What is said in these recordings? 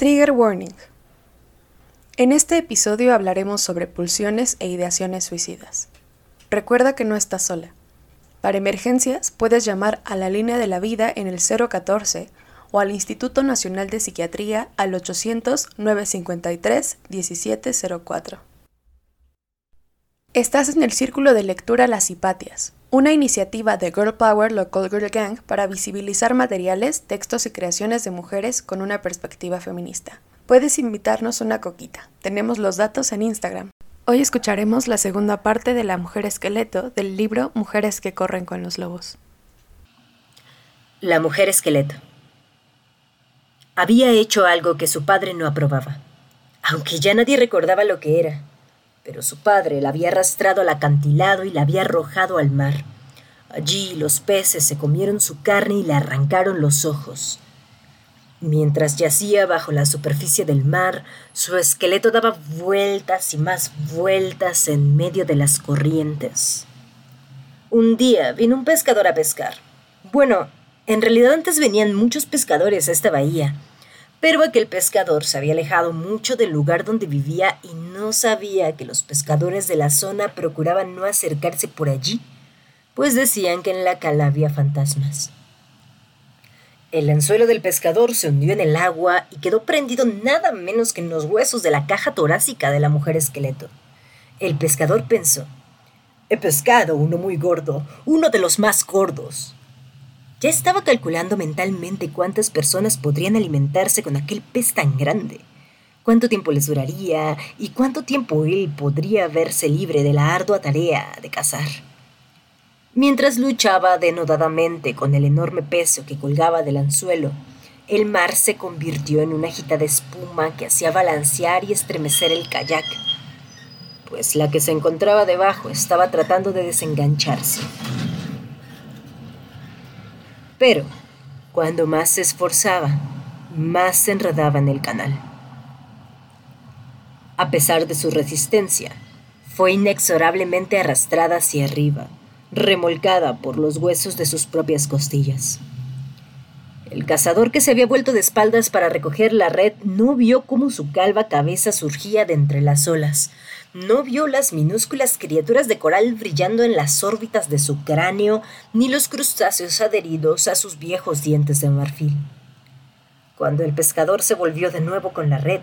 Trigger Warning. En este episodio hablaremos sobre pulsiones e ideaciones suicidas. Recuerda que no estás sola. Para emergencias puedes llamar a la línea de la vida en el 014 o al Instituto Nacional de Psiquiatría al 800-953-1704. Estás en el círculo de lectura Las Hipatias, una iniciativa de Girl Power Local Girl Gang para visibilizar materiales, textos y creaciones de mujeres con una perspectiva feminista. Puedes invitarnos una coquita. Tenemos los datos en Instagram. Hoy escucharemos la segunda parte de La Mujer Esqueleto del libro Mujeres que corren con los lobos. La Mujer Esqueleto. Había hecho algo que su padre no aprobaba, aunque ya nadie recordaba lo que era. Pero su padre la había arrastrado al acantilado y la había arrojado al mar. Allí los peces se comieron su carne y le arrancaron los ojos. Mientras yacía bajo la superficie del mar, su esqueleto daba vueltas y más vueltas en medio de las corrientes. Un día vino un pescador a pescar. Bueno, en realidad antes venían muchos pescadores a esta bahía, pero aquel pescador se había alejado mucho del lugar donde vivía y no sabía que los pescadores de la zona procuraban no acercarse por allí, pues decían que en la cala había fantasmas. El anzuelo del pescador se hundió en el agua y quedó prendido nada menos que en los huesos de la caja torácica de la mujer esqueleto. El pescador pensó, He pescado uno muy gordo, uno de los más gordos. Ya estaba calculando mentalmente cuántas personas podrían alimentarse con aquel pez tan grande, cuánto tiempo les duraría y cuánto tiempo él podría verse libre de la ardua tarea de cazar. Mientras luchaba denodadamente con el enorme peso que colgaba del anzuelo, el mar se convirtió en una agitada espuma que hacía balancear y estremecer el kayak, pues la que se encontraba debajo estaba tratando de desengancharse. Pero, cuando más se esforzaba, más se enredaba en el canal. A pesar de su resistencia, fue inexorablemente arrastrada hacia arriba remolcada por los huesos de sus propias costillas. El cazador que se había vuelto de espaldas para recoger la red no vio cómo su calva cabeza surgía de entre las olas. No vio las minúsculas criaturas de coral brillando en las órbitas de su cráneo, ni los crustáceos adheridos a sus viejos dientes de marfil. Cuando el pescador se volvió de nuevo con la red,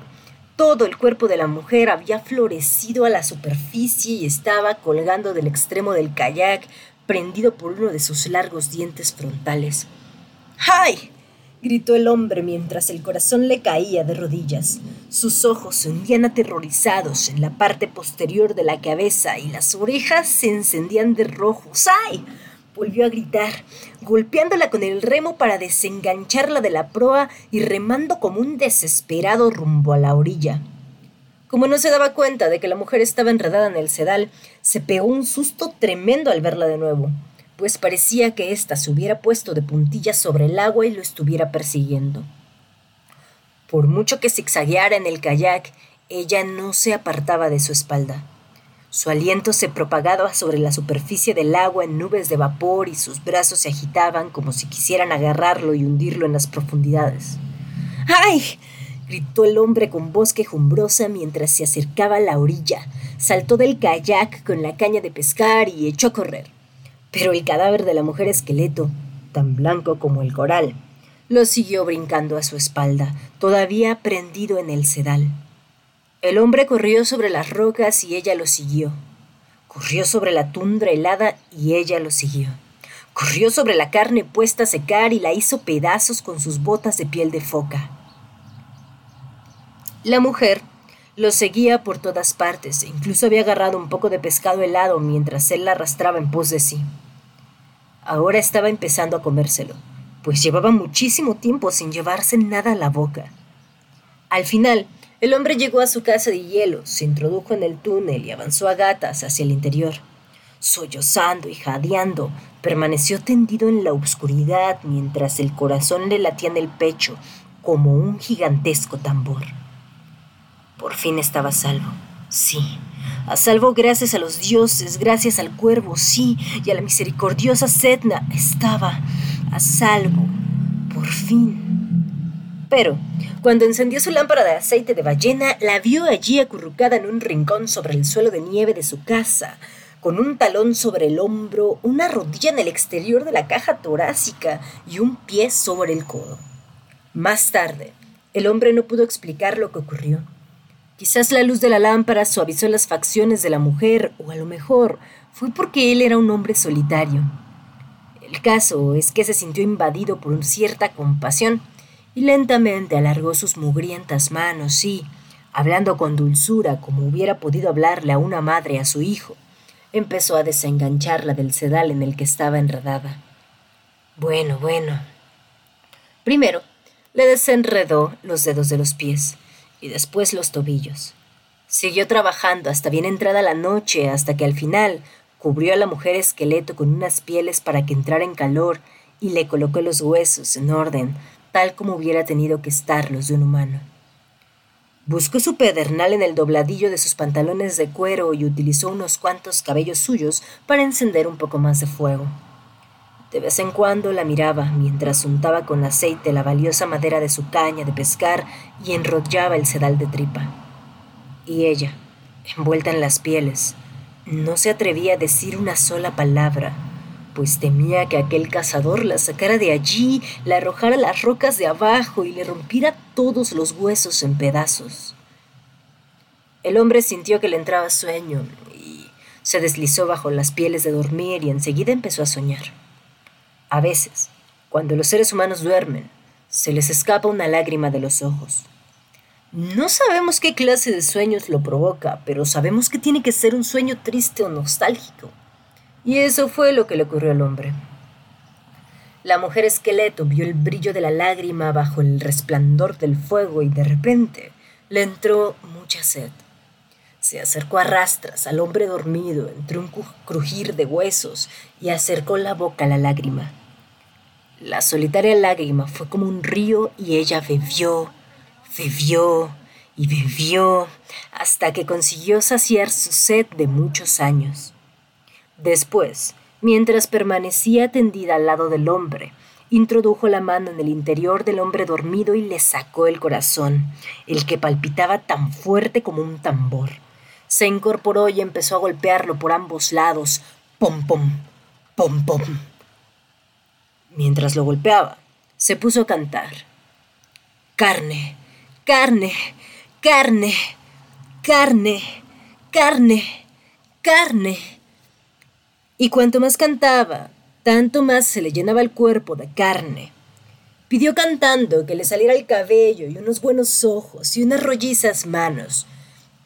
todo el cuerpo de la mujer había florecido a la superficie y estaba colgando del extremo del kayak, prendido por uno de sus largos dientes frontales. ¡Ay! Gritó el hombre mientras el corazón le caía de rodillas. Sus ojos se hundían aterrorizados en la parte posterior de la cabeza y las orejas se encendían de rojo. ¡Ay! volvió a gritar, golpeándola con el remo para desengancharla de la proa y remando como un desesperado rumbo a la orilla. Como no se daba cuenta de que la mujer estaba enredada en el sedal, se pegó un susto tremendo al verla de nuevo, pues parecía que ésta se hubiera puesto de puntillas sobre el agua y lo estuviera persiguiendo. Por mucho que zigzagueara en el kayak, ella no se apartaba de su espalda. Su aliento se propagaba sobre la superficie del agua en nubes de vapor y sus brazos se agitaban como si quisieran agarrarlo y hundirlo en las profundidades. ¡Ay! gritó el hombre con voz quejumbrosa mientras se acercaba a la orilla. Saltó del kayak con la caña de pescar y echó a correr. Pero el cadáver de la mujer esqueleto, tan blanco como el coral, lo siguió brincando a su espalda, todavía prendido en el sedal. El hombre corrió sobre las rocas y ella lo siguió. Corrió sobre la tundra helada y ella lo siguió. Corrió sobre la carne puesta a secar y la hizo pedazos con sus botas de piel de foca. La mujer lo seguía por todas partes e incluso había agarrado un poco de pescado helado mientras él la arrastraba en pos de sí. Ahora estaba empezando a comérselo, pues llevaba muchísimo tiempo sin llevarse nada a la boca. Al final, el hombre llegó a su casa de hielo, se introdujo en el túnel y avanzó a gatas hacia el interior. Sollozando y jadeando, permaneció tendido en la oscuridad mientras el corazón le latía en el pecho como un gigantesco tambor. Por fin estaba a salvo. Sí, a salvo gracias a los dioses, gracias al cuervo, sí, y a la misericordiosa Setna. Estaba a salvo. Por fin. Pero, cuando encendió su lámpara de aceite de ballena, la vio allí acurrucada en un rincón sobre el suelo de nieve de su casa, con un talón sobre el hombro, una rodilla en el exterior de la caja torácica y un pie sobre el codo. Más tarde, el hombre no pudo explicar lo que ocurrió. Quizás la luz de la lámpara suavizó las facciones de la mujer, o a lo mejor fue porque él era un hombre solitario. El caso es que se sintió invadido por cierta compasión y lentamente alargó sus mugrientas manos y, hablando con dulzura como hubiera podido hablarle a una madre a su hijo, empezó a desengancharla del sedal en el que estaba enredada. Bueno, bueno. Primero, le desenredó los dedos de los pies y después los tobillos. Siguió trabajando hasta bien entrada la noche, hasta que al final cubrió a la mujer esqueleto con unas pieles para que entrara en calor y le colocó los huesos en orden, tal como hubiera tenido que estar los de un humano. Buscó su pedernal en el dobladillo de sus pantalones de cuero y utilizó unos cuantos cabellos suyos para encender un poco más de fuego. De vez en cuando la miraba mientras untaba con aceite la valiosa madera de su caña de pescar y enrollaba el sedal de tripa. Y ella, envuelta en las pieles, no se atrevía a decir una sola palabra, pues temía que aquel cazador la sacara de allí, la arrojara a las rocas de abajo y le rompiera todos los huesos en pedazos. El hombre sintió que le entraba sueño y se deslizó bajo las pieles de dormir y enseguida empezó a soñar. A veces, cuando los seres humanos duermen, se les escapa una lágrima de los ojos. No sabemos qué clase de sueños lo provoca, pero sabemos que tiene que ser un sueño triste o nostálgico. Y eso fue lo que le ocurrió al hombre. La mujer esqueleto vio el brillo de la lágrima bajo el resplandor del fuego y de repente le entró mucha sed. Se acercó a rastras al hombre dormido entre un crujir de huesos y acercó la boca a la lágrima. La solitaria lágrima fue como un río y ella bebió Bebió y bebió hasta que consiguió saciar su sed de muchos años. Después, mientras permanecía tendida al lado del hombre, introdujo la mano en el interior del hombre dormido y le sacó el corazón, el que palpitaba tan fuerte como un tambor. Se incorporó y empezó a golpearlo por ambos lados, pom pom, pom pom. Mientras lo golpeaba, se puso a cantar. Carne, carne, carne, carne, carne, carne. Y cuanto más cantaba, tanto más se le llenaba el cuerpo de carne. Pidió cantando que le saliera el cabello y unos buenos ojos y unas rollizas manos.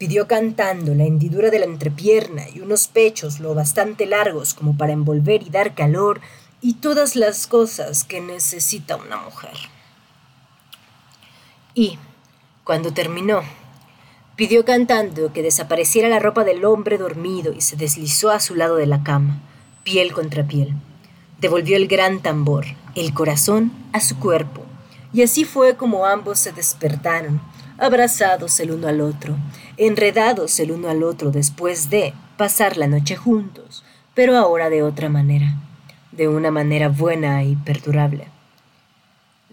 Pidió cantando la hendidura de la entrepierna y unos pechos lo bastante largos como para envolver y dar calor y todas las cosas que necesita una mujer. Y, cuando terminó, pidió cantando que desapareciera la ropa del hombre dormido y se deslizó a su lado de la cama, piel contra piel. Devolvió el gran tambor, el corazón, a su cuerpo, y así fue como ambos se despertaron, abrazados el uno al otro, enredados el uno al otro después de pasar la noche juntos, pero ahora de otra manera, de una manera buena y perdurable.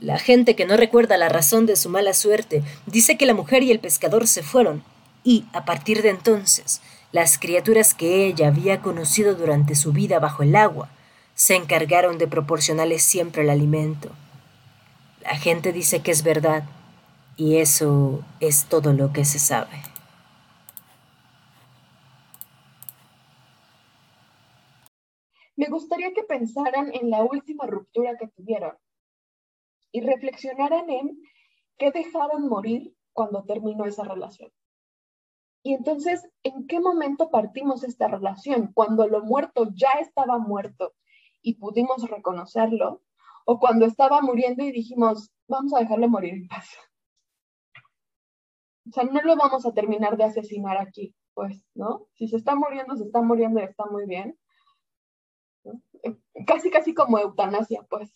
La gente que no recuerda la razón de su mala suerte dice que la mujer y el pescador se fueron, y, a partir de entonces, las criaturas que ella había conocido durante su vida bajo el agua se encargaron de proporcionarle siempre el alimento. La gente dice que es verdad, y eso es todo lo que se sabe. Me gustaría que pensaran en la última ruptura que tuvieron y reflexionaran en qué dejaron morir cuando terminó esa relación. Y entonces, ¿en qué momento partimos esta relación? ¿Cuando lo muerto ya estaba muerto y pudimos reconocerlo? ¿O cuando estaba muriendo y dijimos, vamos a dejarlo morir en paz? O sea, no lo vamos a terminar de asesinar aquí, pues, ¿no? Si se está muriendo, se está muriendo y está muy bien. Casi, casi como eutanasia, pues,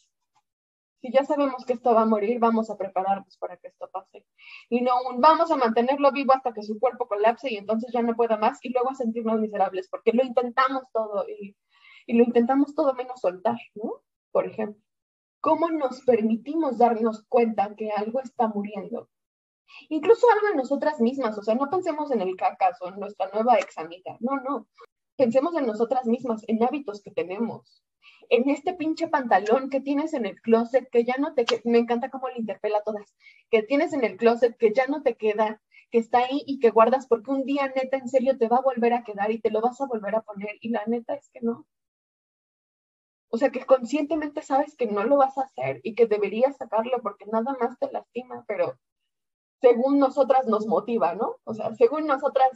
si ya sabemos que esto va a morir, vamos a prepararnos para que esto pase. Y no vamos a mantenerlo vivo hasta que su cuerpo colapse y entonces ya no pueda más y luego a sentirnos miserables, porque lo intentamos todo y, y lo intentamos todo menos soltar, ¿no? Por ejemplo. cómo nos permitimos darnos cuenta que algo está muriendo. Incluso algo en nosotras mismas, o sea, no pensemos en el cacazo, en nuestra nueva ex amiga, no, no. Pensemos en nosotras mismas, en hábitos que tenemos, en este pinche pantalón que tienes en el closet que ya no te queda, me encanta cómo le interpela a todas, que tienes en el closet que ya no te queda, que está ahí y que guardas porque un día neta en serio te va a volver a quedar y te lo vas a volver a poner y la neta es que no. O sea, que conscientemente sabes que no lo vas a hacer y que deberías sacarlo porque nada más te lastima, pero según nosotras nos motiva, ¿no? O sea, según nosotras,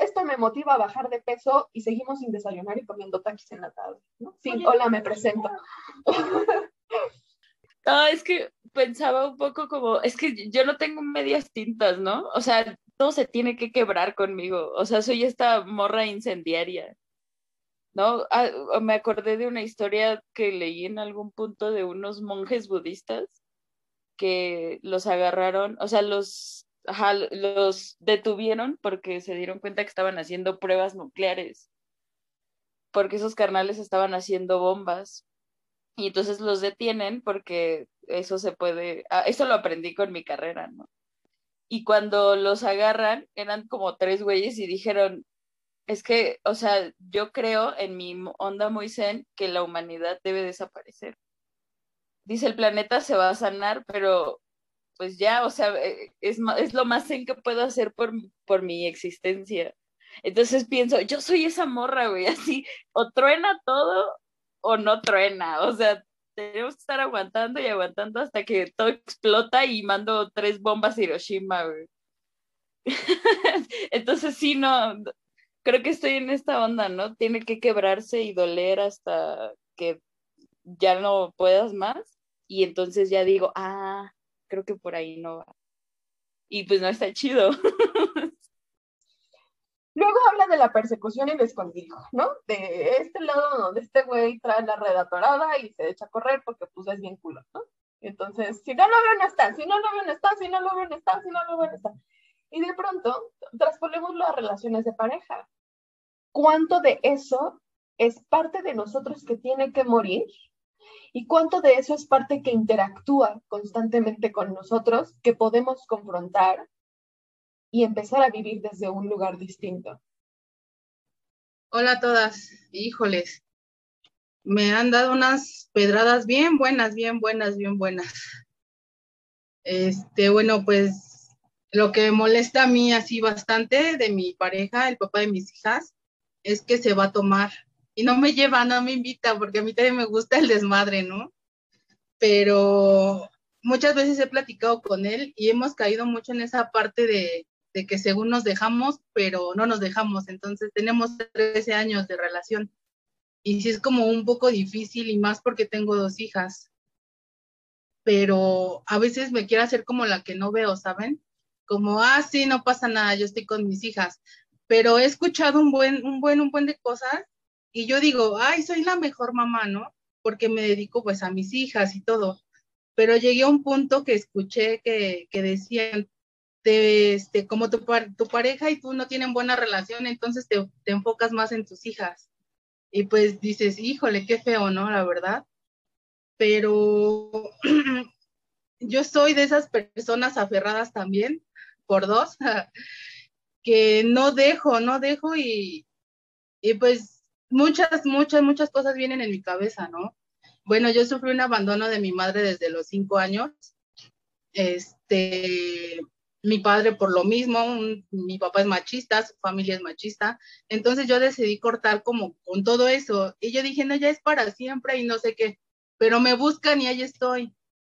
esto me motiva a bajar de peso y seguimos sin desayunar y comiendo taquis en la tarde, ¿no? Sí, hola, me presento. No, es que pensaba un poco como, es que yo no tengo medias tintas, ¿no? O sea, todo se tiene que quebrar conmigo. O sea, soy esta morra incendiaria. ¿no? Ah, me acordé de una historia que leí en algún punto de unos monjes budistas que los agarraron, o sea, los, los detuvieron porque se dieron cuenta que estaban haciendo pruebas nucleares, porque esos carnales estaban haciendo bombas. Y entonces los detienen porque eso se puede, ah, eso lo aprendí con mi carrera, ¿no? Y cuando los agarran, eran como tres güeyes y dijeron, es que, o sea, yo creo en mi onda muy zen que la humanidad debe desaparecer. Dice, el planeta se va a sanar, pero pues ya, o sea, eh, es, es lo más zen que puedo hacer por, por mi existencia. Entonces pienso, yo soy esa morra, güey, así, o truena todo o no truena, o sea, tenemos que estar aguantando y aguantando hasta que todo explota y mando tres bombas a Hiroshima, güey. Entonces sí, no, creo que estoy en esta onda, ¿no? Tiene que quebrarse y doler hasta que ya no puedas más. Y entonces ya digo, ah, creo que por ahí no va. Y pues no está chido. Luego habla de la persecución y el escondido, ¿no? De este lado donde este güey trae la red atorada y se echa a correr porque pues es bien culo, ¿no? Entonces, si no lo veo, no está, si no lo veo, no está, si no lo veo, no está, si no lo veo, no está. Y de pronto, transponemos las relaciones de pareja cuánto de eso es parte de nosotros que tiene que morir y cuánto de eso es parte que interactúa constantemente con nosotros, que podemos confrontar y empezar a vivir desde un lugar distinto. Hola a todas, híjoles, me han dado unas pedradas bien buenas, bien buenas, bien buenas. Este, bueno, pues lo que molesta a mí así bastante de mi pareja, el papá de mis hijas, es que se va a tomar. Y no me lleva, no me invita, porque a mí también me gusta el desmadre, ¿no? Pero muchas veces he platicado con él y hemos caído mucho en esa parte de, de que según nos dejamos, pero no nos dejamos. Entonces tenemos 13 años de relación. Y sí es como un poco difícil y más porque tengo dos hijas. Pero a veces me quiero hacer como la que no veo, ¿saben? Como, ah, sí, no pasa nada, yo estoy con mis hijas pero he escuchado un buen, un buen, un buen de cosas y yo digo, ay, soy la mejor mamá, ¿no? Porque me dedico pues a mis hijas y todo. Pero llegué a un punto que escuché que, que decían, este, como tu, tu pareja y tú no tienen buena relación, entonces te, te enfocas más en tus hijas. Y pues dices, híjole, qué feo, ¿no? La verdad. Pero yo soy de esas personas aferradas también, por dos, que no dejo, no dejo y, y pues muchas, muchas, muchas cosas vienen en mi cabeza, ¿no? Bueno, yo sufrí un abandono de mi madre desde los cinco años. Este, mi padre por lo mismo, mi papá es machista, su familia es machista, entonces yo decidí cortar como con todo eso y yo dije, no, ya es para siempre y no sé qué, pero me buscan y ahí estoy,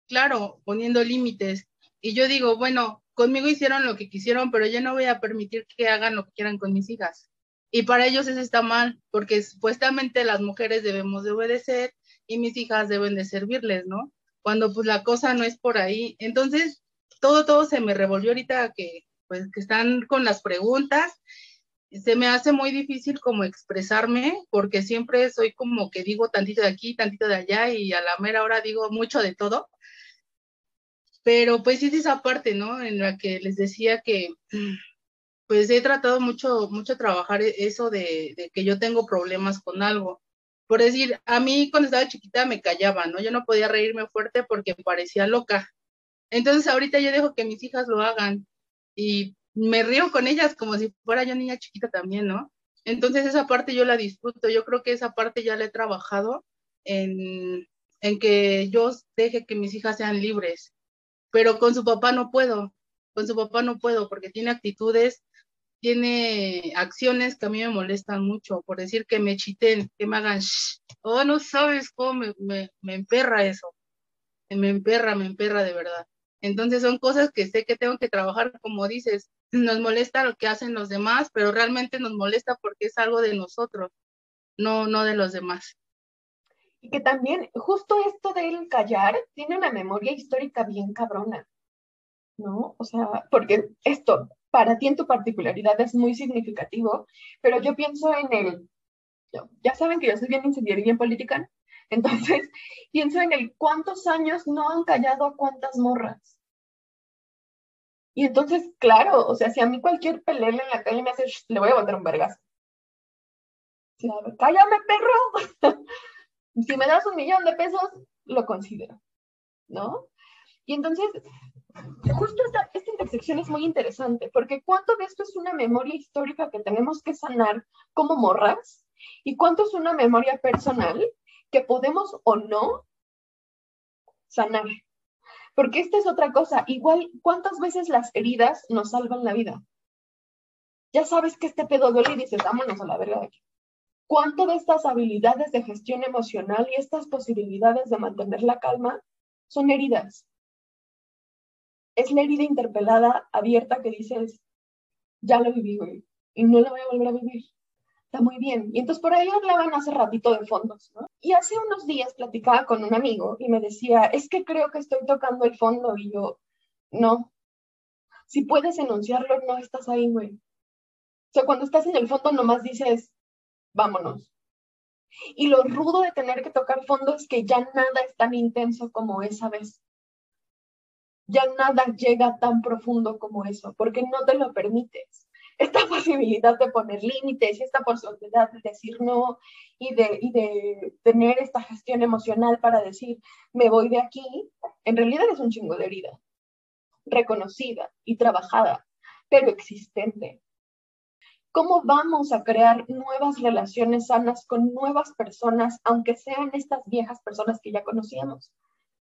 claro, poniendo límites. Y yo digo, bueno, conmigo hicieron lo que quisieron, pero yo no voy a permitir que hagan lo que quieran con mis hijas. Y para ellos eso está mal, porque supuestamente las mujeres debemos de obedecer y mis hijas deben de servirles, ¿no? Cuando pues la cosa no es por ahí. Entonces, todo, todo se me revolvió ahorita que, pues, que están con las preguntas. Se me hace muy difícil como expresarme, porque siempre soy como que digo tantito de aquí, tantito de allá, y a la mera hora digo mucho de todo. Pero pues es esa parte, ¿no? En la que les decía que pues he tratado mucho, mucho trabajar e-, eso de, que yo tengo problemas con algo. por decir, a mí cuando estaba chiquita me callaba, ¿no? Yo no podía reírme fuerte porque parecía loca. Entonces ahorita yo dejo que mis hijas lo hagan y me río con ellas como si fuera yo niña chiquita también, ¿no? Entonces esa parte yo la disfruto, yo creo que esa parte ya la he trabajado en, en que yo deje que mis hijas sean libres, pero con su papá no puedo, con su papá no puedo porque tiene actitudes tiene acciones que a mí me molestan mucho, por decir que me chiten, que me hagan, shh, oh, no sabes cómo me, me, me emperra eso, me emperra, me emperra de verdad. Entonces son cosas que sé que tengo que trabajar, como dices, nos molesta lo que hacen los demás, pero realmente nos molesta porque es algo de nosotros, no, no de los demás. Y que también, justo esto del callar, tiene una memoria histórica bien cabrona, ¿no? O sea, porque esto, para ti en tu particularidad es muy significativo, pero yo pienso en el, ya saben que yo soy bien incendiaria y bien política, entonces pienso en el cuántos años no han callado a cuántas morras. Y entonces, claro, o sea, si a mí cualquier pelele en la calle me hace, le voy a botar un vergazo. cállame, perro. si me das un millón de pesos, lo considero, ¿no? Y entonces, justo esta, intersección es muy interesante, porque cuánto de esto es una memoria histórica que tenemos que sanar como morras y cuánto es una memoria personal que podemos o no sanar. Porque esta es otra cosa, igual, ¿cuántas veces las heridas nos salvan la vida? Ya sabes que este pedo duele y dices, vámonos a la verga de aquí. ¿Cuánto de estas habilidades de gestión emocional y estas posibilidades de mantener la calma son heridas? Es la herida interpelada abierta que dices, ya lo viví, güey, y no la voy a volver a vivir. Está muy bien. Y entonces por ahí hablaban hace ratito de fondos, ¿no? Y hace unos días platicaba con un amigo y me decía, es que creo que estoy tocando el fondo y yo, no. Si puedes enunciarlo, no estás ahí, güey. O sea, cuando estás en el fondo nomás dices, vámonos. Y lo rudo de tener que tocar fondo es que ya nada es tan intenso como esa vez ya nada llega tan profundo como eso, porque no te lo permites. Esta posibilidad de poner límites y esta posibilidad de decir no y de, y de tener esta gestión emocional para decir, me voy de aquí, en realidad es un chingo de herida, reconocida y trabajada, pero existente. ¿Cómo vamos a crear nuevas relaciones sanas con nuevas personas, aunque sean estas viejas personas que ya conocíamos?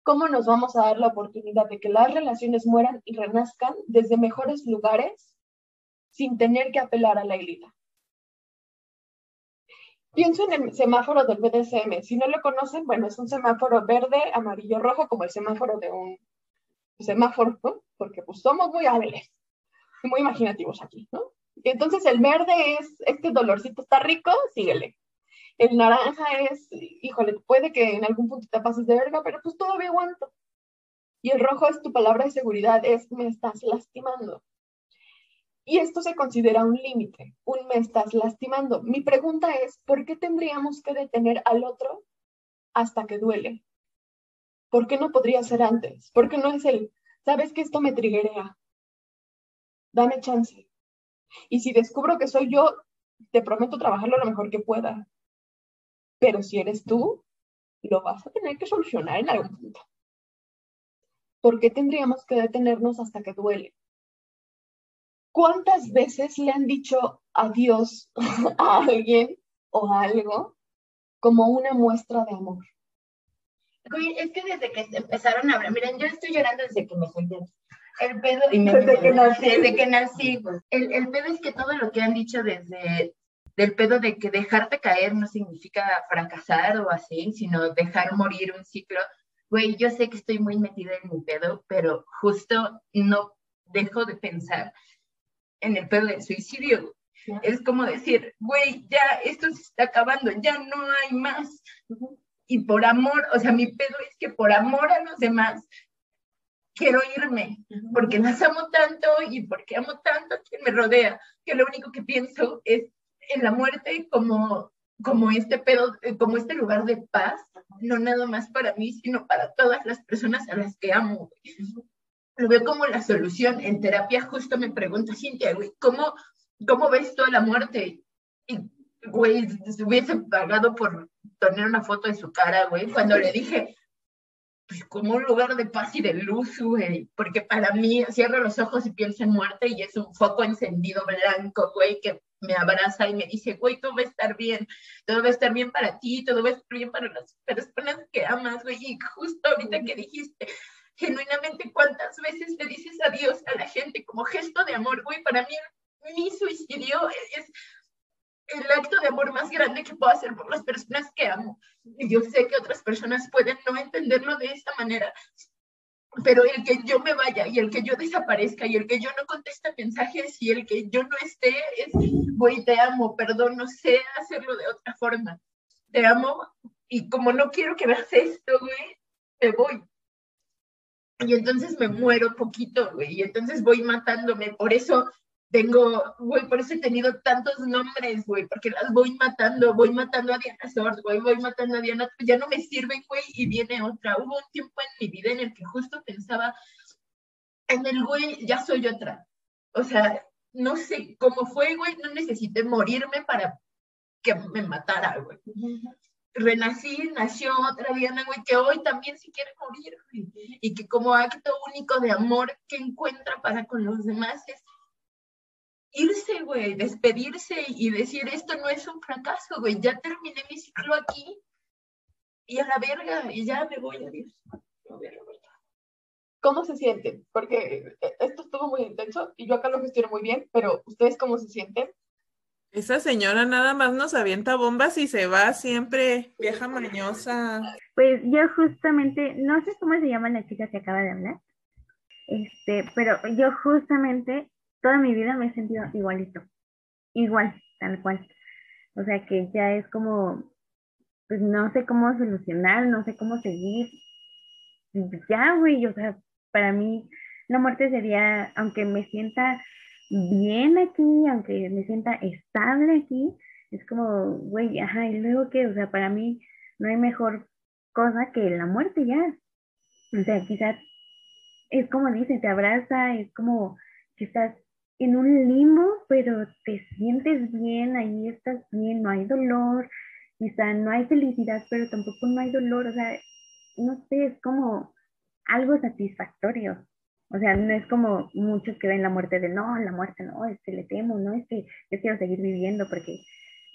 ¿Cómo nos vamos a dar la oportunidad de que las relaciones mueran y renazcan desde mejores lugares sin tener que apelar a la élite? Pienso en el semáforo del BDSM. Si no lo conocen, bueno, es un semáforo verde, amarillo, rojo, como el semáforo de un semáforo, ¿no? Porque pues somos muy hábiles muy imaginativos aquí, ¿no? entonces el verde es, este dolorcito está rico, síguele. El naranja es, híjole, puede que en algún punto te pases de verga, pero pues todavía aguanto. Y el rojo es tu palabra de seguridad, es me estás lastimando. Y esto se considera un límite, un me estás lastimando. Mi pregunta es, ¿por qué tendríamos que detener al otro hasta que duele? ¿Por qué no podría ser antes? ¿Por qué no es el, sabes que esto me triguea? Dame chance. Y si descubro que soy yo, te prometo trabajarlo lo mejor que pueda. Pero si eres tú, lo vas a tener que solucionar en algún punto. ¿Por qué tendríamos que detenernos hasta que duele? ¿Cuántas veces le han dicho adiós a alguien o a algo como una muestra de amor? Es que desde que empezaron a hablar, miren, yo estoy llorando desde que me senté. El pedo, desde, que nací. desde que nací, pues. el, el pedo es que todo lo que han dicho desde del pedo de que dejarte caer no significa fracasar o así, sino dejar morir un ciclo. Güey, yo sé que estoy muy metida en mi pedo, pero justo no dejo de pensar en el pedo del suicidio. Es como decir, güey, ya esto se está acabando, ya no hay más. Y por amor, o sea, mi pedo es que por amor a los demás quiero irme, porque las amo tanto y porque amo tanto a quien me rodea, que lo único que pienso es en la muerte como, como este pedo, como este lugar de paz, no nada más para mí, sino para todas las personas a las que amo. Lo veo como la solución. En terapia justo me pregunta Cintia, güey, ¿cómo, ¿cómo ves toda la muerte? Y, güey, si hubiese pagado por poner una foto de su cara, güey, cuando le dije, pues como un lugar de paz y de luz, güey, porque para mí cierro los ojos y pienso en muerte y es un foco encendido blanco, güey, que me abraza y me dice, güey, todo va a estar bien, todo va a estar bien para ti, todo va a estar bien para las personas que amas, güey, y justo ahorita que dijiste, genuinamente, ¿cuántas veces le dices adiós a la gente como gesto de amor, güey? Para mí, mi suicidio es el acto de amor más grande que puedo hacer por las personas que amo. Y yo sé que otras personas pueden no entenderlo de esta manera, pero el que yo me vaya y el que yo desaparezca y el que yo no conteste mensajes y el que yo no esté es, güey, te amo, perdón, no sé hacerlo de otra forma. Te amo y como no quiero que veas esto, güey, me voy. Y entonces me muero poquito, güey, y entonces voy matándome. Por eso tengo, güey, por eso he tenido tantos nombres, güey, porque las voy matando, voy matando a Diana Sort, güey, voy matando a Diana, ya no me sirven, güey, y viene otra. Hubo un tiempo en mi vida en el que justo pensaba en el güey, ya soy otra. O sea, no sé cómo fue, güey, no necesité morirme para que me matara, güey. Renací, nació otra Diana, güey, que hoy también se quiere morir, güey. Y que como acto único de amor que encuentra para con los demás es irse, güey, despedirse y decir, esto no es un fracaso, güey, ya terminé mi ciclo aquí y a la verga, y ya me voy a Dios. ¿Cómo se sienten? Porque eh, esto estuvo muy intenso y yo acá lo gestiono muy bien, pero ¿ustedes cómo se sienten? Esa señora nada más nos avienta bombas y se va siempre, vieja mañosa. Pues yo justamente, no sé cómo se llama la chica que acaba de hablar, este, pero yo justamente toda mi vida me he sentido igualito, igual, tal cual. O sea que ya es como, pues no sé cómo solucionar, no sé cómo seguir. Ya, güey, o sea, para mí la muerte sería, aunque me sienta bien aquí, aunque me sienta estable aquí, es como, güey, ajá, y luego que, o sea, para mí no hay mejor cosa que la muerte ya. O sea, quizás es como dice, te abraza, es como que estás en un limbo, pero te sientes bien, ahí estás bien, no hay dolor, quizá no hay felicidad, pero tampoco no hay dolor, o sea, no sé, es como algo satisfactorio. O sea, no es como muchos que ven la muerte de no, la muerte no, es que le temo, no, es que yo quiero seguir viviendo porque,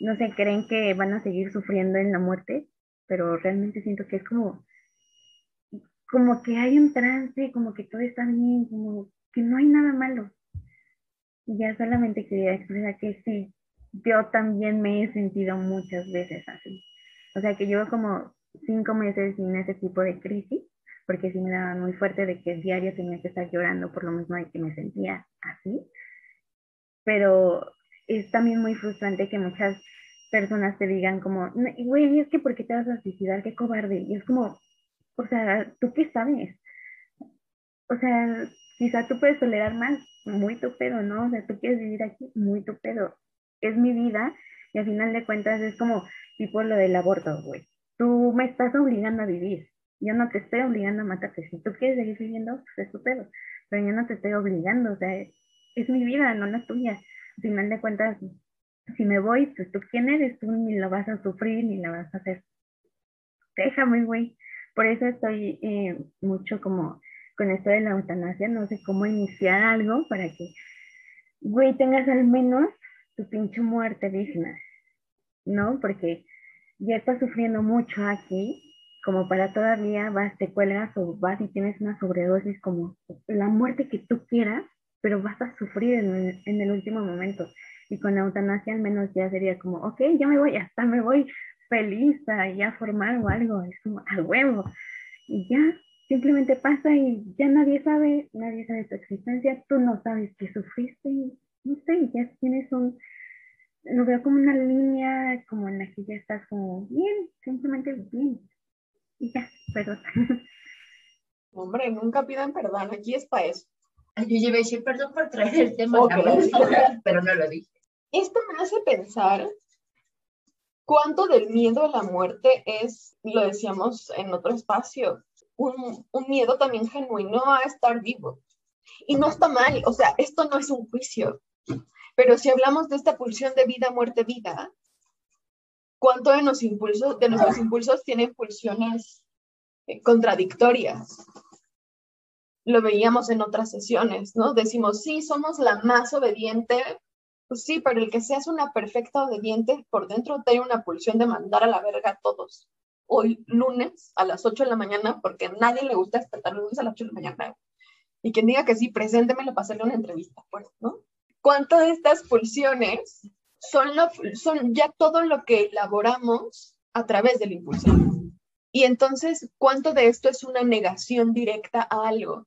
no sé, creen que van a seguir sufriendo en la muerte, pero realmente siento que es como, como que hay un trance, como que todo está bien, como que no hay nada malo ya solamente quería expresar que sí, yo también me he sentido muchas veces así. O sea que llevo como cinco meses sin ese tipo de crisis, porque sí me daba muy fuerte de que diario tenía que estar llorando por lo mismo de que me sentía así. Pero es también muy frustrante que muchas personas te digan como, güey, es que ¿por qué te vas a suicidar? Qué cobarde. Y es como, o sea, ¿tú qué sabes? O sea, quizá tú puedes tolerar más, muy tu pedo, ¿no? O sea, tú quieres vivir aquí, muy tu pedo. Es mi vida y al final de cuentas es como tipo lo del aborto, güey. Tú me estás obligando a vivir. Yo no te estoy obligando a matarte. Si tú quieres seguir viviendo, pues es tu pedo. Pero yo no te estoy obligando, o sea, es, mi vida, no la tuya. Al final de cuentas, si me voy, pues tú quién eres, tú ni lo vas a sufrir ni la vas a hacer. Déjame, güey. Por eso estoy eh, mucho como con esto de la eutanasia, no sé cómo iniciar algo para que, güey, tengas al menos tu pinche muerte digna, ¿no? Porque ya estás sufriendo mucho aquí, como para todavía vas, te cuelgas o vas y tienes una sobredosis como la muerte que tú quieras, pero vas a sufrir en el, en el último momento. Y con la eutanasia al menos ya sería como, ok, ya me voy, hasta me voy feliz a ya formar o algo, es a huevo. Y ya, simplemente pasa y ya nadie sabe, nadie sabe tu existencia, tú no sabes que sufriste, no sé, ya tienes un, lo veo como una línea como en la que ya estás como bien, simplemente bien, y ya, perdón. Hombre, nunca pidan perdón, aquí es para eso. Yo iba a decir perdón por traer el tema, pero no lo dije. Esto me hace pensar cuánto del miedo a la muerte es, lo decíamos en otro espacio, un, miedo también genuino a estar vivo. Y no está mal, o sea, esto no es un juicio, pero si hablamos de esta pulsión de vida, muerte, vida, ¿Cuánto de, impulsos, de nuestros impulsos tienen pulsiones eh, contradictorias? Lo veíamos en otras sesiones, ¿no? Decimos, sí, somos la más obediente, pues sí, pero el que seas una perfecta obediente, por dentro hay una pulsión de mandar a la verga a todos. Hoy, lunes, a las 8 de la mañana, porque a nadie le gusta despertar lunes a las 8 de la mañana. Y quien diga que sí, preséntemelo para hacerle una entrevista, pues, ¿no? ¿Cuánto de estas pulsiones son, son ya todo lo que elaboramos a través del impulso? Y entonces, ¿cuánto de esto es una negación directa a algo?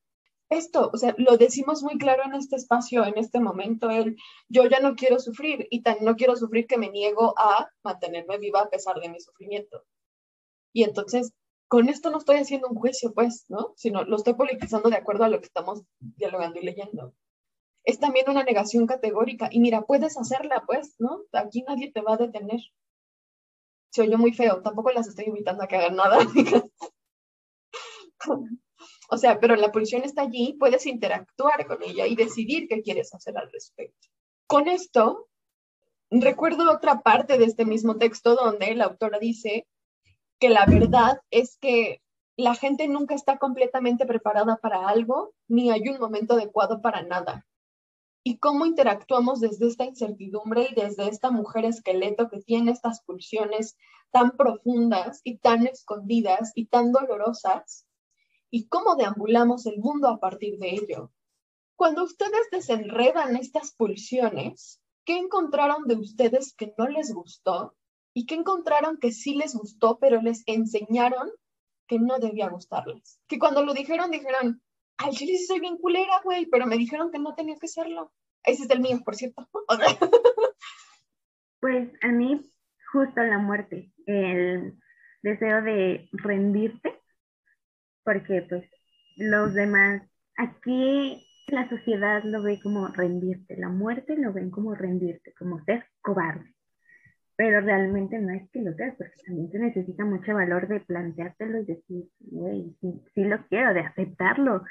Esto, o sea, lo decimos muy claro en este espacio, en este momento, el yo ya no quiero sufrir y tan no quiero sufrir que me niego a mantenerme viva a pesar de mi sufrimiento. Y entonces, con esto no estoy haciendo un juicio, pues, ¿no? Sino lo estoy politizando de acuerdo a lo que estamos dialogando y leyendo. Es también una negación categórica. Y mira, puedes hacerla, pues, ¿no? Aquí nadie te va a detener. Se oyó muy feo, tampoco las estoy invitando a que hagan nada. o sea, pero la pulsión está allí, puedes interactuar con ella y decidir qué quieres hacer al respecto. Con esto, recuerdo otra parte de este mismo texto donde la autora dice que la verdad es que la gente nunca está completamente preparada para algo, ni hay un momento adecuado para nada. Y cómo interactuamos desde esta incertidumbre y desde esta mujer esqueleto que tiene estas pulsiones tan profundas y tan escondidas y tan dolorosas, y cómo deambulamos el mundo a partir de ello. Cuando ustedes desenredan estas pulsiones, ¿qué encontraron de ustedes que no les gustó y que encontraron que sí les gustó, pero les enseñaron que no debía gustarles. Que cuando lo dijeron, dijeron, ay, chile sí soy bien culera, güey, pero me dijeron que no tenía que serlo. Ese es el mío, por cierto. pues a mí, justo la muerte, el deseo de rendirte, porque pues los demás, aquí la sociedad lo ve como rendirte, la muerte lo ven como rendirte, como ser cobarde pero realmente no es que lo seas, porque también se necesita mucho valor de planteártelo y decir, güey, sí, lo quiero, de aceptarlo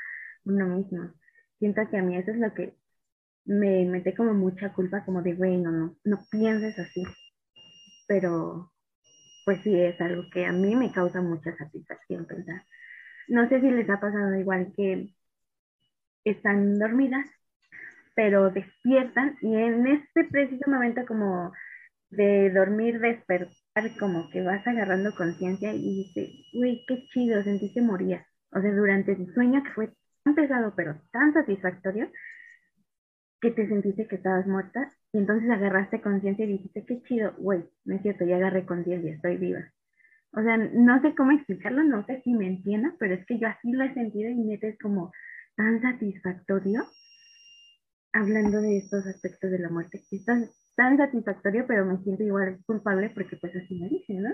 uno mismo. Siento que a mí eso es lo que me mete como mucha culpa, como de, güey, no, no, no pienses así. Pero, pues sí, es algo que a mí me causa mucha satisfacción pensar. No sé si les ha pasado igual que están dormidas, pero despiertan y en este preciso momento como de dormir, despertar, como que vas agarrando conciencia y dices, uy, qué chido, sentí que morías. O sea, durante el sueño que fue tan pesado, pero tan satisfactorio, que te sentiste que estabas muerta, y entonces agarraste conciencia y dijiste, qué chido, güey, no es cierto, ya agarré conciencia, estoy viva. O sea, no sé cómo explicarlo, no sé si me entienda, pero es que yo así lo he sentido y me es como tan satisfactorio hablando de estos aspectos de la muerte. Estás tan satisfactorio, pero me siento igual culpable porque pues así me dicen, ¿no?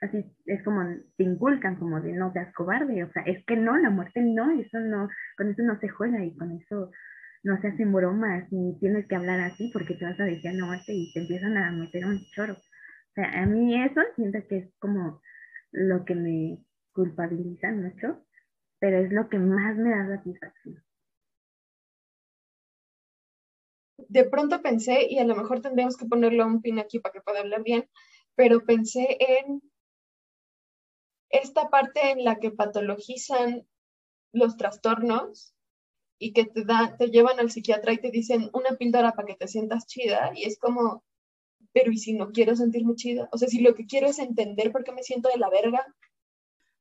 Así es como te inculcan como de no seas cobarde, o sea, es que no, la muerte no, eso no, con eso no se juega y con eso no se hacen bromas ni tienes que hablar así porque te vas a decir no muerte y te empiezan a meter un choro. O sea, a mí eso siento que es como lo que me culpabiliza mucho, pero es lo que más me da satisfacción. De pronto pensé, y a lo mejor tendríamos que ponerle un pin aquí para que pueda hablar bien, pero pensé en esta parte en la que patologizan los trastornos y que te, da, te llevan al psiquiatra y te dicen una píldora para que te sientas chida y es como, pero ¿y si no quiero sentirme chida? O sea, si lo que quiero es entender por qué me siento de la verga.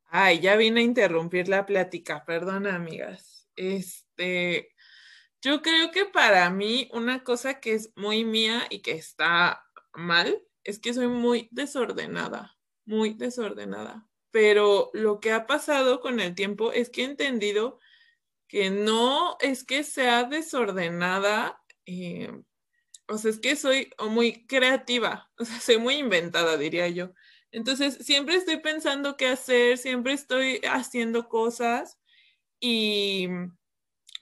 Ay, ya vine a interrumpir la plática, perdona amigas. Este, yo creo que para mí una cosa que es muy mía y que está mal es que soy muy desordenada, muy desordenada. Pero lo que ha pasado con el tiempo es que he entendido que no es que sea desordenada, eh, o sea, es que soy muy creativa, o sea, soy muy inventada, diría yo. Entonces, siempre estoy pensando qué hacer, siempre estoy haciendo cosas y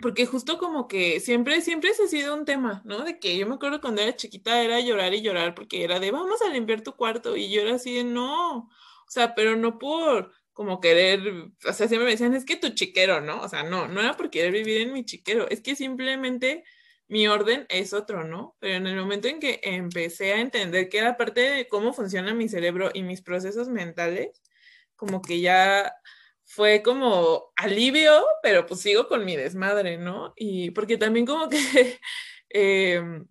porque justo como que siempre, siempre ese ha sido un tema, ¿no? De que yo me acuerdo cuando era chiquita era llorar y llorar porque era de vamos a limpiar tu cuarto y yo era así de no, o sea, pero no por como querer, o sea, siempre me decían es que tu chiquero, ¿no? O sea, no, no era por querer vivir en mi chiquero, es que simplemente mi orden es otro, ¿no? Pero en el momento en que empecé a entender que era parte de cómo funciona mi cerebro y mis procesos mentales, como que ya fue como alivio, pero pues sigo con mi desmadre, ¿no? Y porque también como que, em,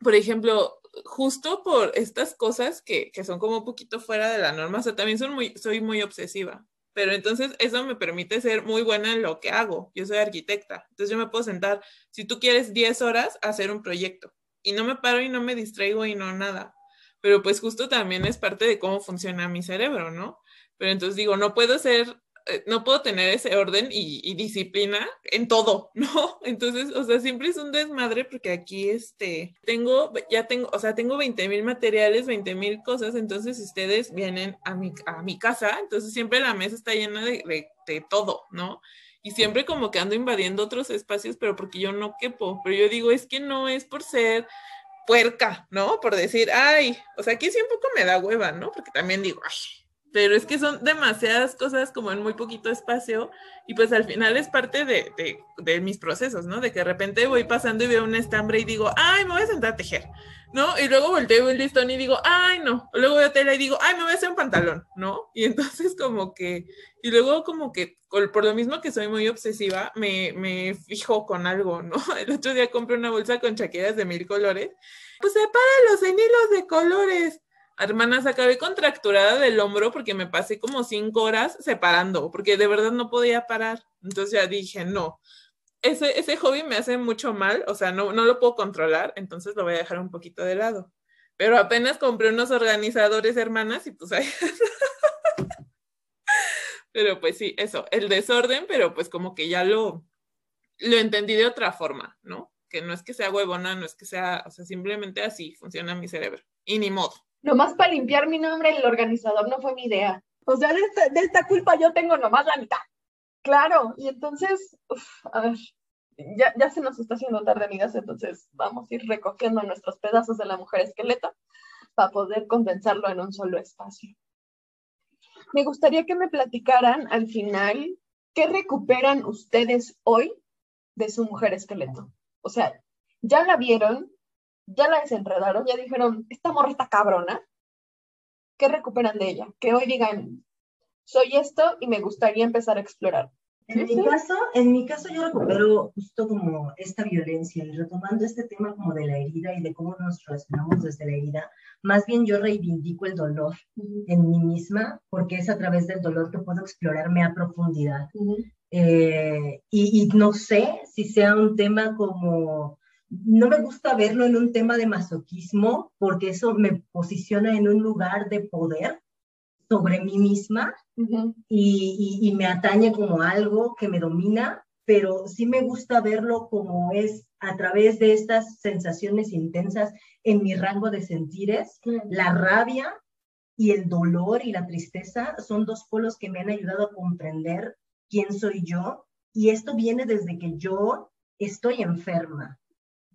por ejemplo, justo por estas cosas que, que, son como un poquito fuera de la norma, o sea, también son muy, soy muy obsesiva, pero entonces eso me permite ser muy buena en lo que hago. Yo soy arquitecta, entonces yo me puedo sentar, si tú quieres 10 horas, hacer un proyecto y no me paro y no me distraigo y no nada. Pero pues justo también es parte de cómo funciona mi cerebro, ¿no? Pero entonces digo, no puedo ser no puedo tener ese orden y, disciplina en todo, ¿no? Entonces, o sea, siempre es un desmadre porque aquí, este, tengo, ya tengo, o sea, tengo 20 mil materiales, 20 mil cosas, entonces ustedes vienen a mi, a mi casa, entonces siempre la mesa está llena de, de todo, ¿no? Y siempre como que ando invadiendo otros espacios, pero porque yo no quepo, pero yo digo, es que no es por ser puerca, ¿no? Por decir, ay, o sea, aquí sí un poco me da hueva, ¿no? Porque también digo, ay, pero es que son demasiadas cosas como en muy poquito espacio y pues al final es parte de, de, mis procesos, ¿no? De que de repente voy pasando y veo un estambre y digo, ay, me voy a sentar a tejer, ¿no? Y luego volteo el listón y digo, ay, no. luego veo tela y digo, ay, me voy a hacer un pantalón, ¿no? Y entonces como que, y luego como que por lo mismo que soy muy obsesiva, me, me fijo con algo, ¿no? El otro día compré una bolsa con chaqueras de mil colores, pues los en hilos de colores Hermanas, acabé contracturada del hombro porque me pasé como cinco horas separando, porque de verdad no podía parar. Entonces ya dije, no, ese, ese hobby me hace mucho mal, o sea, no, no lo puedo controlar, entonces lo voy a dejar un poquito de lado. Pero apenas compré unos organizadores, hermanas, y pues ahí... pero pues sí, eso, el desorden, pero pues como que ya lo, lo entendí de otra forma, ¿no? Que no es que sea huevona, no es que sea, o sea, simplemente así funciona mi cerebro. Y ni modo. Nomás para limpiar mi nombre, el organizador no fue mi idea. O sea, de esta, de esta culpa yo tengo nomás la mitad. Claro, y entonces, a ver, ya, ya se nos está haciendo tarde, amigas, entonces vamos a ir recogiendo nuestros pedazos de la mujer esqueleto para poder condensarlo en un solo espacio. Me gustaría que me platicaran al final qué recuperan ustedes hoy de su mujer esqueleto. O sea, ya la vieron, ya la desenredaron, ya dijeron, esta morra está cabrona, ¿qué recuperan de ella? Que hoy digan, soy esto y me gustaría empezar a explorar. En mi caso, en mi caso yo recupero justo como esta violencia y retomando este tema como de la herida y de cómo nos relacionamos desde la herida, más bien yo reivindico el dolor en mí misma porque es a través del dolor que puedo explorarme a profundidad. Eh, y, y, no sé si sea un tema como no me gusta verlo en un tema de masoquismo porque eso me posiciona en un lugar de poder sobre mí misma y, me atañe como algo que me domina, pero sí me gusta verlo como es a través de estas sensaciones intensas en mi rango de sentires, la rabia y el dolor y la tristeza son dos polos que me han ayudado a comprender quién soy yo y esto viene desde que yo estoy enferma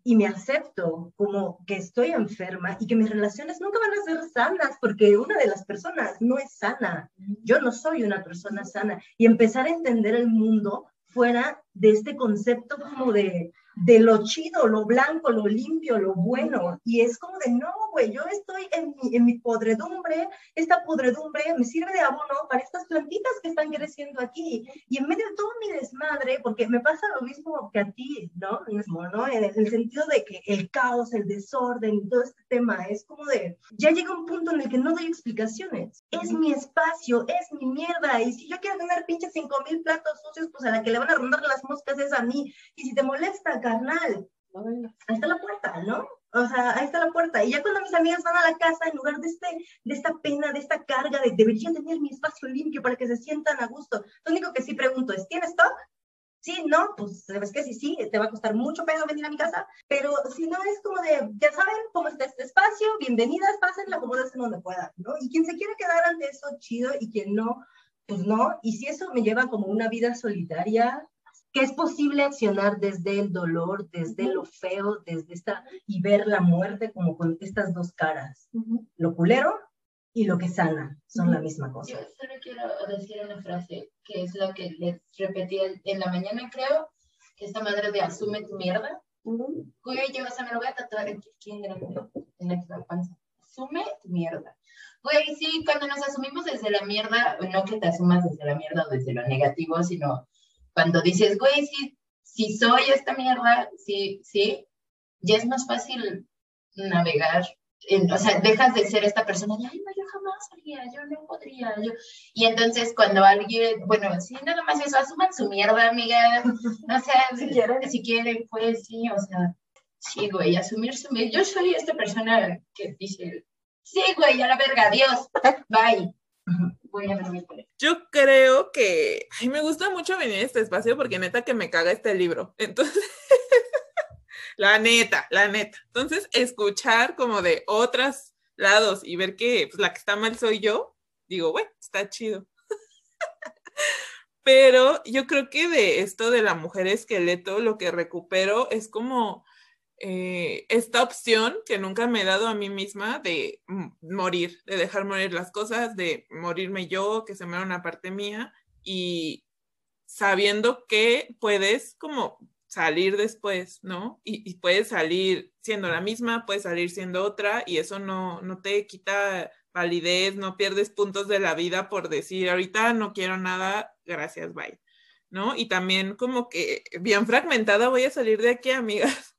y me acepto como que estoy enferma y que mis relaciones nunca van a ser sanas porque una de las personas no es sana. Yo no soy una persona sana. Y empezar a entender el mundo fuera de este concepto como de, de lo chido, lo blanco, lo limpio, lo bueno. Y es como de, no, güey, yo estoy en mi, en mi podredumbre, esta podredumbre me sirve de abono para estas plantitas que están creciendo aquí. Y en medio de todo mi desmadre, porque me pasa lo mismo que a ti, ¿no? Mismo, ¿no? En el sentido de que el caos, el desorden todo este tema es como de, ya llega un punto en el que no doy explicaciones. Es mi espacio, es mi mierda. Y si yo quiero tener pinches cinco mil platos sucios, pues a la que le van a rondar las moscas es a mí. Y si te molesta, carnal, ahí está la puerta, ¿no? O sea, ahí está la puerta. Y ya cuando mis amigas van a la casa, en lugar de, este, de esta pena, de esta carga, de deberían tener mi espacio limpio para que se sientan a gusto. Lo único que sí pregunto es, ¿tienes stock? Sí, no, pues sabes que sí, sí, te va a costar mucho pedo venir a mi casa, pero si no es como de, ya saben cómo está este espacio, bienvenidas, pásenla, acomodarse donde puedan, ¿no? Y quien se quiera quedar ante eso, chido, y quien no, pues no. Y si eso me lleva como una vida solitaria, que es posible accionar desde el dolor, desde lo feo, desde esta, y ver la muerte como con estas dos caras, lo culero y lo que sana, son la misma cosa. Yo solo quiero decir una frase, que es la que les repetí en la mañana, creo, que esta madre de asume tu mierda, Güey, yo, o sea, me lo voy a tatuar aquí, en, grande, en la panza. Asume tu mierda. Güey, sí, cuando nos asumimos desde la mierda, no que te asumas desde la mierda o desde lo negativo, sino cuando dices, güey, sí, si soy esta mierda, sí, sí, ya es más fácil navegar. En, o sea, dejas de ser esta persona de, ay, no, yo jamás haría, yo no podría, yo. Y entonces cuando alguien, bueno, sí, nada más eso, asuman su mierda, amiga. O sea, si quieren, si quieren, pues sí, o sea, sí, güey, asumir su Yo soy esta persona que dice, sí, güey, a la verga, adiós, bye. Voy a Yo creo que, ay, me gusta mucho venir a este espacio porque neta que me caga este libro. Entonces, la neta, la neta. Entonces, escuchar como de otros lados y ver que pues, la que está mal soy yo, digo, bueno, está chido. Pero yo creo que de esto de la mujer esqueleto, lo que recupero es como eh, esta opción que nunca me he dado a mí misma de morir, de dejar morir las cosas, de morirme yo, que se me una parte mía y sabiendo que puedes como salir después, ¿no? Y, puedes salir siendo la misma, puedes salir siendo otra y eso no, no te quita validez, no pierdes puntos de la vida por decir, ahorita no quiero nada, gracias, bye, ¿no? Y también como que bien fragmentada voy a salir de aquí, amigas.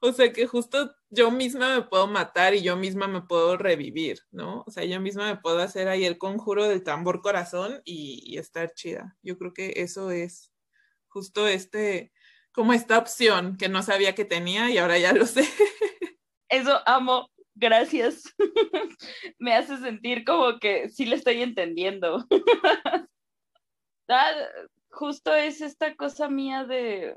O sea que justo yo misma me puedo matar y yo misma me puedo revivir, ¿no? O sea, yo misma me puedo hacer ahí el conjuro del tambor corazón y, y estar chida. Yo creo que eso es justo este como esta opción que no sabía que tenía y ahora ya lo sé. Eso amo, gracias. Me hace sentir como que sí le estoy entendiendo. Ah, justo es esta cosa mía de,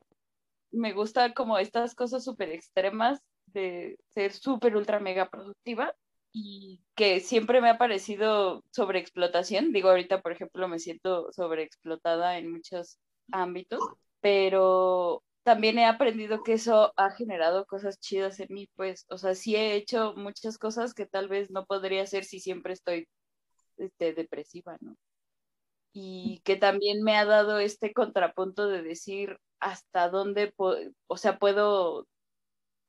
me gusta como estas cosas súper extremas de ser súper, ultra, mega productiva y que siempre me ha parecido sobreexplotación. Digo, ahorita, por ejemplo, me siento sobreexplotada en muchos ámbitos, pero también he aprendido que eso ha generado cosas chidas en mí, pues, o sea, sí he hecho muchas cosas que tal vez no podría hacer si siempre estoy este, depresiva, ¿no? Y que también me ha dado este contrapunto de decir hasta dónde, o sea, puedo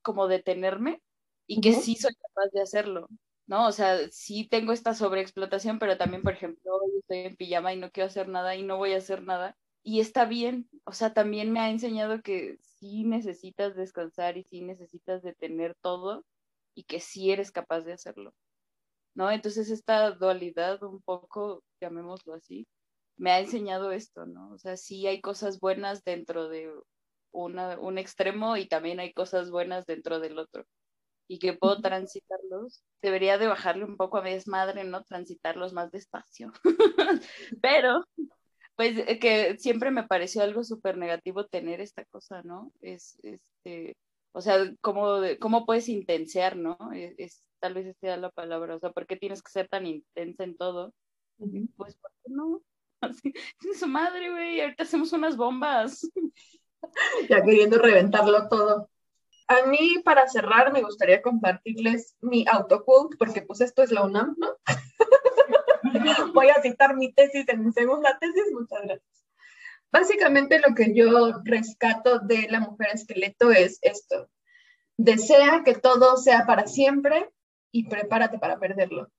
como detenerme y que sí soy capaz de hacerlo, ¿no? O sea, sí tengo esta sobreexplotación, pero también, por ejemplo, hoy estoy en pijama y no quiero hacer nada y no voy a hacer nada y está bien, o sea, también me ha enseñado que sí necesitas descansar y sí necesitas detener todo y que sí eres capaz de hacerlo, ¿no? Entonces esta dualidad un poco, llamémoslo así, me ha enseñado esto, ¿no? O sea, sí hay cosas buenas dentro de una, un extremo y también hay cosas buenas dentro del otro y que puedo transitarlos. Debería de bajarle un poco a mi desmadre, ¿no? Transitarlos más despacio. Pero pues eh, que siempre me pareció algo súper negativo tener esta cosa, ¿no? Es, este, o sea, ¿cómo, cómo puedes intensear, ¿no? E, es, tal vez sea la palabra, o sea, ¿por qué tienes que ser tan intensa en todo? Pues, ¿por qué no? Así, su madre, güey, ahorita hacemos unas bombas. Ya queriendo reventarlo todo. A mí, para cerrar, me gustaría compartirles mi autoquote, porque pues esto es la UNAM, ¿no? Voy a citar mi tesis en mi segunda tesis, muchas gracias. Básicamente lo que yo rescato de la mujer esqueleto es esto. Desea que todo sea para siempre y prepárate para perderlo.